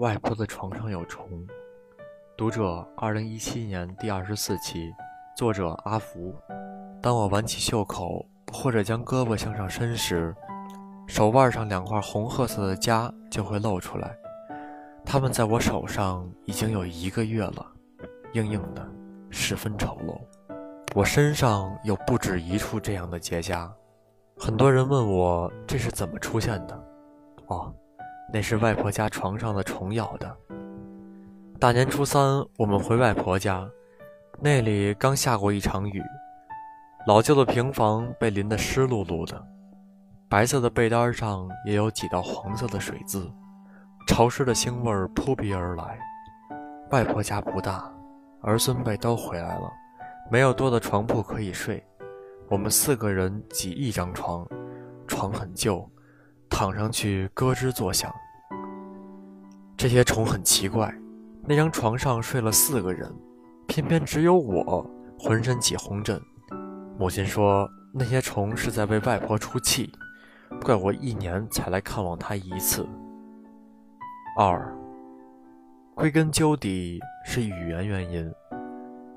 外婆的床上有虫。读者，二零一七年第二十四期，作者阿福。当我挽起袖口，或者将胳膊向上伸时，手腕上两块红褐色的痂就会露出来。它们在我手上已经有一个月了，硬硬的，十分丑陋。我身上有不止一处这样的结痂。很多人问我这是怎么出现的？哦，那是外婆家床上的虫咬的。大年初三，我们回外婆家，那里刚下过一场雨，老旧的平房被淋得湿漉漉的，白色的被单上也有几道黄色的水渍，潮湿的腥味扑鼻而来。外婆家不大，儿孙辈都回来了，没有多的床铺可以睡。我们四个人挤一张床，床很旧，躺上去咯吱作响。这些虫很奇怪，那张床上睡了四个人，偏偏只有我浑身起红疹。母亲说那些虫是在为外婆出气，怪我一年才来看望她一次。二，归根究底是语言原因。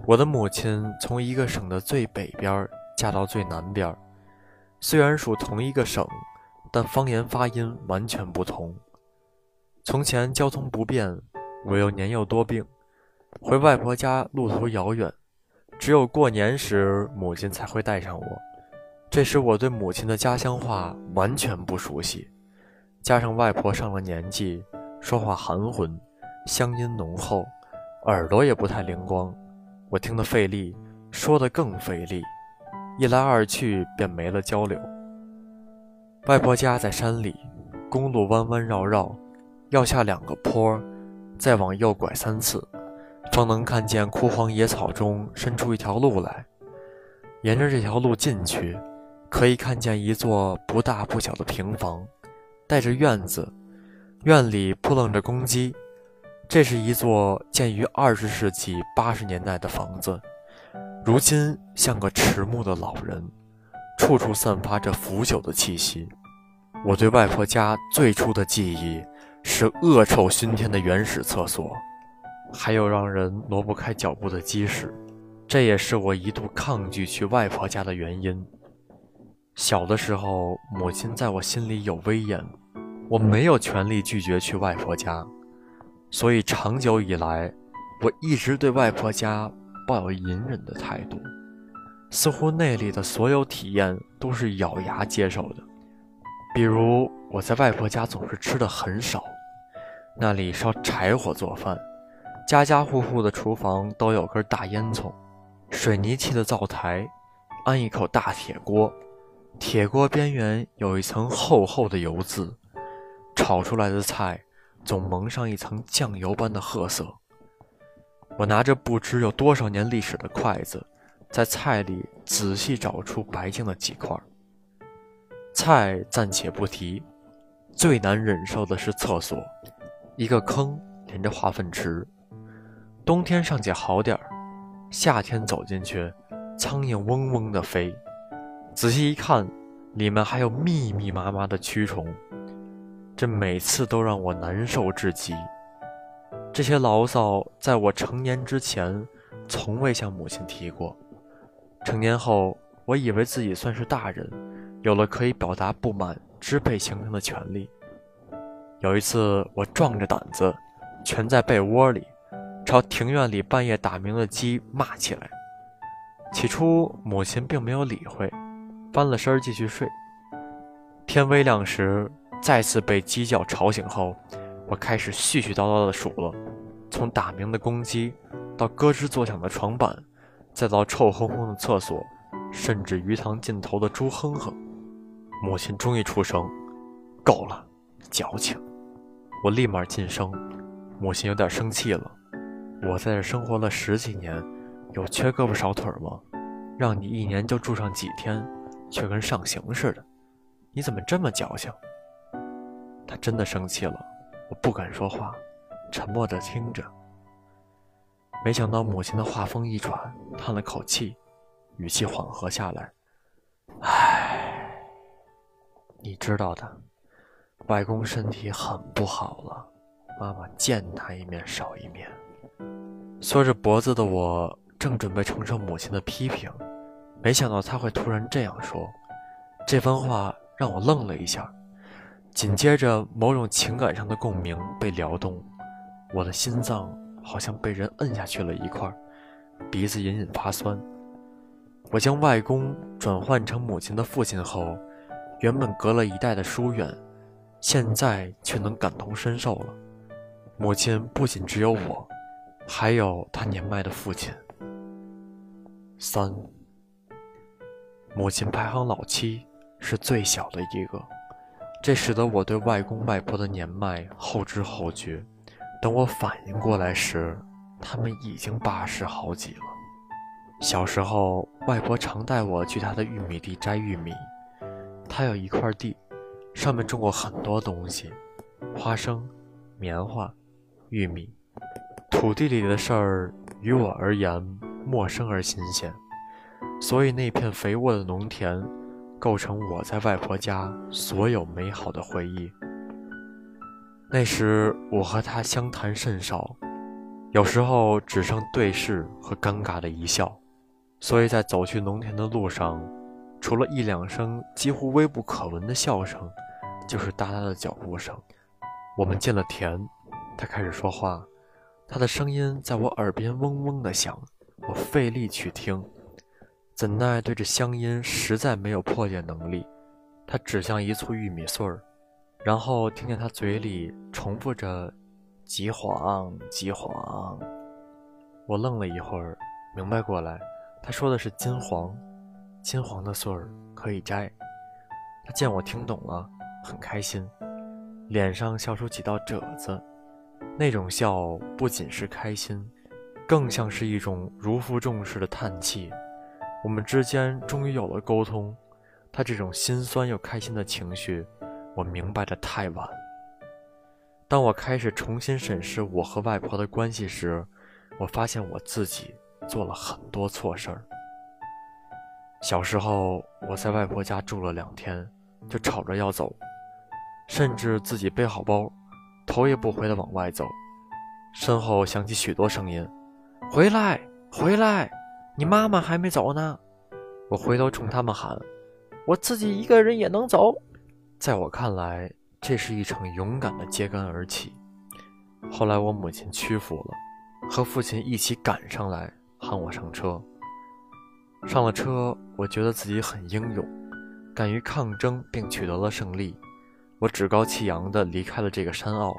我的母亲从一个省的最北边。嫁到最南边，虽然属同一个省，但方言发音完全不同。从前交通不便，我又年幼多病，回外婆家路途遥远，只有过年时母亲才会带上我。这时我对母亲的家乡话完全不熟悉，加上外婆上了年纪，说话含混，乡音浓厚，耳朵也不太灵光，我听得费力，说得更费力。一来二去便没了交流。外婆家在山里，公路弯弯绕绕，要下两个坡，再往右拐三次，方能看见枯黄野草中伸出一条路来。沿着这条路进去，可以看见一座不大不小的平房，带着院子，院里扑棱着公鸡。这是一座建于二十世纪八十年代的房子。如今像个迟暮的老人，处处散发着腐朽的气息。我对外婆家最初的记忆是恶臭熏天的原始厕所，还有让人挪不开脚步的鸡屎。这也是我一度抗拒去外婆家的原因。小的时候，母亲在我心里有威严，我没有权利拒绝去外婆家，所以长久以来，我一直对外婆家。抱有隐忍的态度，似乎那里的所有体验都是咬牙接受的。比如我在外婆家总是吃的很少，那里烧柴火做饭，家家户户的厨房都有根大烟囱，水泥砌的灶台，安一口大铁锅，铁锅边缘有一层厚厚的油渍，炒出来的菜总蒙上一层酱油般的褐色。我拿着不知有多少年历史的筷子，在菜里仔细找出白净的几块。菜暂且不提，最难忍受的是厕所，一个坑连着化粪池。冬天尚且好点儿，夏天走进去，苍蝇嗡嗡的飞。仔细一看，里面还有密密麻麻的蛆虫，这每次都让我难受至极。这些牢骚在我成年之前，从未向母亲提过。成年后，我以为自己算是大人，有了可以表达不满、支配情形的权利。有一次，我壮着胆子，蜷在被窝里，朝庭院里半夜打鸣的鸡骂起来。起初，母亲并没有理会，翻了身继续睡。天微亮时，再次被鸡叫吵醒后。我开始絮絮叨叨地数了，从打鸣的公鸡，到咯吱作响的床板，再到臭烘烘的厕所，甚至鱼塘尽头的猪哼哼。母亲终于出声：“够了，矫情！”我立马噤声。母亲有点生气了：“我在这生活了十几年，有缺胳膊少腿吗？让你一年就住上几天，却跟上刑似的，你怎么这么矫情？”她真的生气了。我不敢说话，沉默着听着。没想到母亲的话锋一转，叹了口气，语气缓和下来：“唉，你知道的，外公身体很不好了。”妈妈见他一面少一面。缩着脖子的我正准备承受母亲的批评，没想到他会突然这样说。这番话让我愣了一下，紧接着某种情感上的共鸣被撩动，我的心脏好像被人摁下去了一块，鼻子隐隐发酸。我将外公转换成母亲的父亲后，原本隔了一代的疏远，现在却能感同身受了。母亲不仅只有我，还有她年迈的父亲。三，母亲排行老七。是最小的一个，这使得我对外公外婆的年迈后知后觉。等我反应过来时，他们已经八十好几了。小时候，外婆常带我去她的玉米地摘玉米。她有一块地，上面种过很多东西：花生、棉花、玉米。土地里的事儿于我而言陌生而新鲜，所以那片肥沃的农田。构成我在外婆家所有美好的回忆。那时我和他相谈甚少，有时候只剩对视和尴尬的一笑。所以在走去农田的路上，除了一两声几乎微不可闻的笑声，就是哒哒的脚步声。我们进了田，他开始说话，他的声音在我耳边嗡嗡的响，我费力去听。怎奈对这乡音实在没有破解能力，他指向一簇玉米穗儿，然后听见他嘴里重复着“极黄，极黄”。我愣了一会儿，明白过来，他说的是金黄，金黄的穗儿可以摘。他见我听懂了，很开心，脸上笑出几道褶子，那种笑不仅是开心，更像是一种如负重似的叹气。我们之间终于有了沟通，他这种心酸又开心的情绪，我明白的太晚。当我开始重新审视我和外婆的关系时，我发现我自己做了很多错事儿。小时候我在外婆家住了两天，就吵着要走，甚至自己背好包，头也不回的往外走，身后响起许多声音：“回来，回来。”你妈妈还没走呢，我回头冲他们喊：“我自己一个人也能走。”在我看来，这是一场勇敢的揭竿而起。后来我母亲屈服了，和父亲一起赶上来喊我上车。上了车，我觉得自己很英勇，敢于抗争并取得了胜利。我趾高气扬地离开了这个山坳，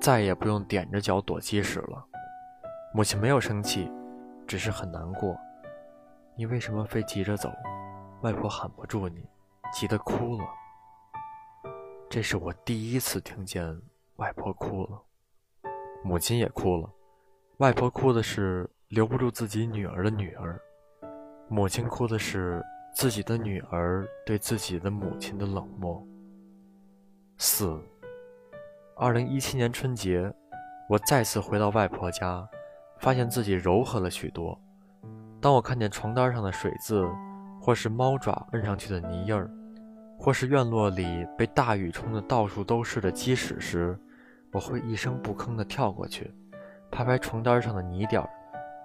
再也不用踮着脚躲鸡屎了。母亲没有生气。只是很难过，你为什么非急着走？外婆喊不住你，急得哭了。这是我第一次听见外婆哭了，母亲也哭了。外婆哭的是留不住自己女儿的女儿，母亲哭的是自己的女儿对自己的母亲的冷漠。四，二零一七年春节，我再次回到外婆家。发现自己柔和了许多。当我看见床单上的水渍，或是猫爪摁上去的泥印儿，或是院落里被大雨冲得到处都是的鸡屎时，我会一声不吭地跳过去，拍拍床单上的泥点儿，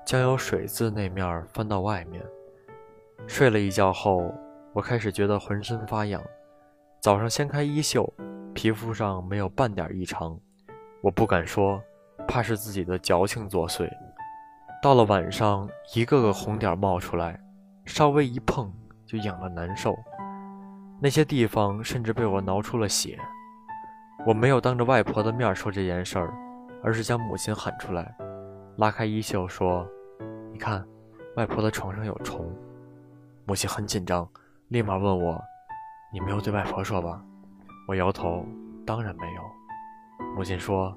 将有水渍那面翻到外面。睡了一觉后，我开始觉得浑身发痒。早上掀开衣袖，皮肤上没有半点异常。我不敢说，怕是自己的矫情作祟。到了晚上，一个个红点冒出来，稍微一碰就痒得难受。那些地方甚至被我挠出了血。我没有当着外婆的面说这件事儿，而是将母亲喊出来，拉开衣袖说：“你看，外婆的床上有虫。”母亲很紧张，立马问我：“你没有对外婆说吧？”我摇头：“当然没有。”母亲说：“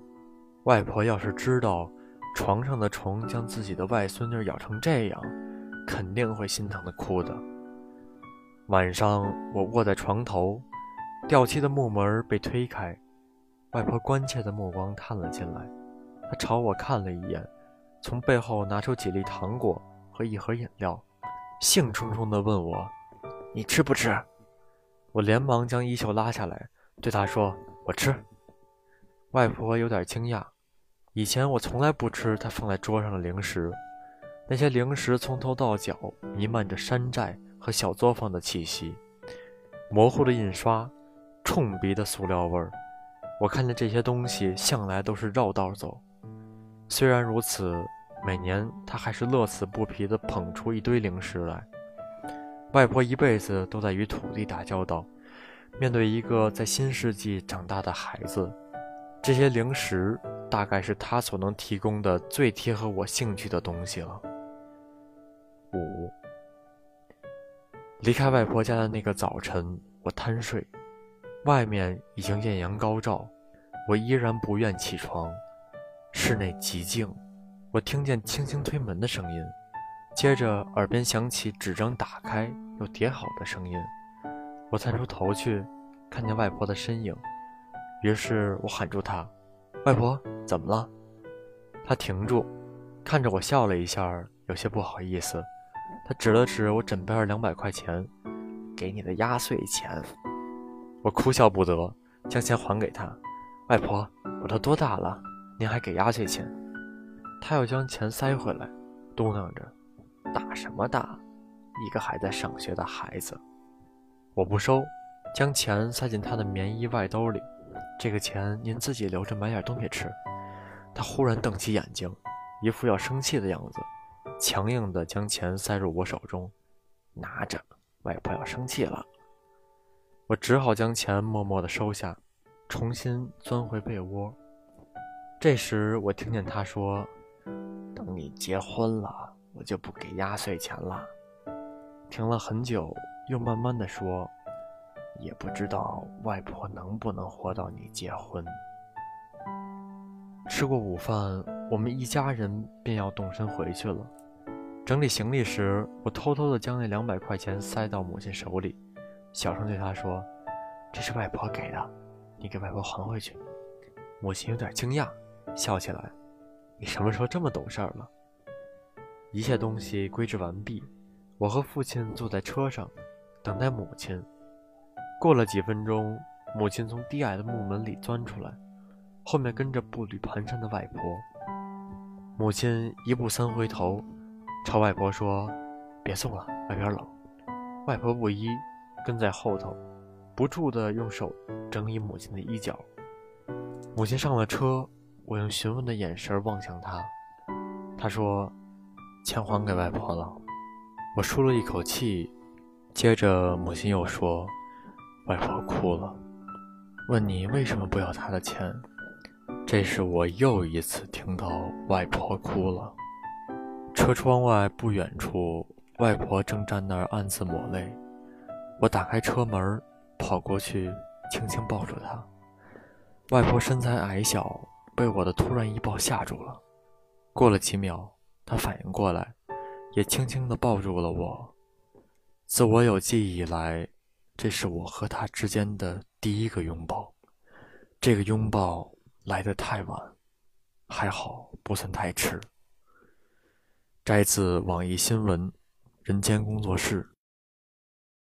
外婆要是知道……”床上的虫将自己的外孙女咬成这样，肯定会心疼的哭的。晚上，我卧在床头，掉漆的木门被推开，外婆关切的目光探了进来，她朝我看了一眼，从背后拿出几粒糖果和一盒饮料，兴冲冲地问我：“你吃不吃？”我连忙将衣袖拉下来，对她说：“我吃。”外婆有点惊讶。以前我从来不吃她放在桌上的零食，那些零食从头到脚弥漫着山寨和小作坊的气息，模糊的印刷，冲鼻的塑料味儿。我看见这些东西向来都是绕道走。虽然如此，每年他还是乐此不疲地捧出一堆零食来。外婆一辈子都在与土地打交道，面对一个在新世纪长大的孩子，这些零食大概是他所能提供的最贴合我兴趣的东西了。五，离开外婆家的那个早晨，我贪睡，外面已经艳阳高照，我依然不愿起床。室内极静，我听见轻轻推门的声音。接着，耳边响起纸张打开又叠好的声音。我探出头去，看见外婆的身影。于是我喊住她：“外婆，怎么了？”她停住，看着我笑了一下，有些不好意思。他指了指我枕边的两百块钱：“给你的压岁钱。”我哭笑不得，将钱还给他：“外婆，我都多大了，您还给压岁钱？”他又将钱塞回来，嘟囔着。大什么大？一个还在上学的孩子，我不收，将钱塞进他的棉衣外兜里。这个钱您自己留着买点东西吃。他忽然瞪起眼睛，一副要生气的样子，强硬地将钱塞入我手中，拿着。外婆要生气了，我只好将钱默默地收下，重新钻回被窝。这时我听见他说：“等你结婚了。”我就不给压岁钱了。停了很久，又慢慢的说：“也不知道外婆能不能活到你结婚。”吃过午饭，我们一家人便要动身回去了。整理行李时，我偷偷的将那两百块钱塞到母亲手里，小声对她说：“这是外婆给的，你给外婆还回去。”母亲有点惊讶，笑起来：“你什么时候这么懂事了？”一切东西归置完毕，我和父亲坐在车上，等待母亲。过了几分钟，母亲从低矮的木门里钻出来，后面跟着步履蹒跚的外婆。母亲一步三回头，朝外婆说：“别送了，外边冷。”外婆不依，跟在后头，不住地用手整理母亲的衣角。母亲上了车，我用询问的眼神望向她，她说。钱还给外婆了，我舒了一口气。接着，母亲又说：“外婆哭了，问你为什么不要她的钱。”这是我又一次听到外婆哭了。车窗外不远处，外婆正站那儿暗自抹泪。我打开车门，跑过去，轻轻抱住她。外婆身材矮小，被我的突然一抱吓住了。过了几秒。她反应过来，也轻轻地抱住了我。自我有记忆以来，这是我和她之间的第一个拥抱。这个拥抱来得太晚，还好不算太迟。摘自网易新闻，人间工作室。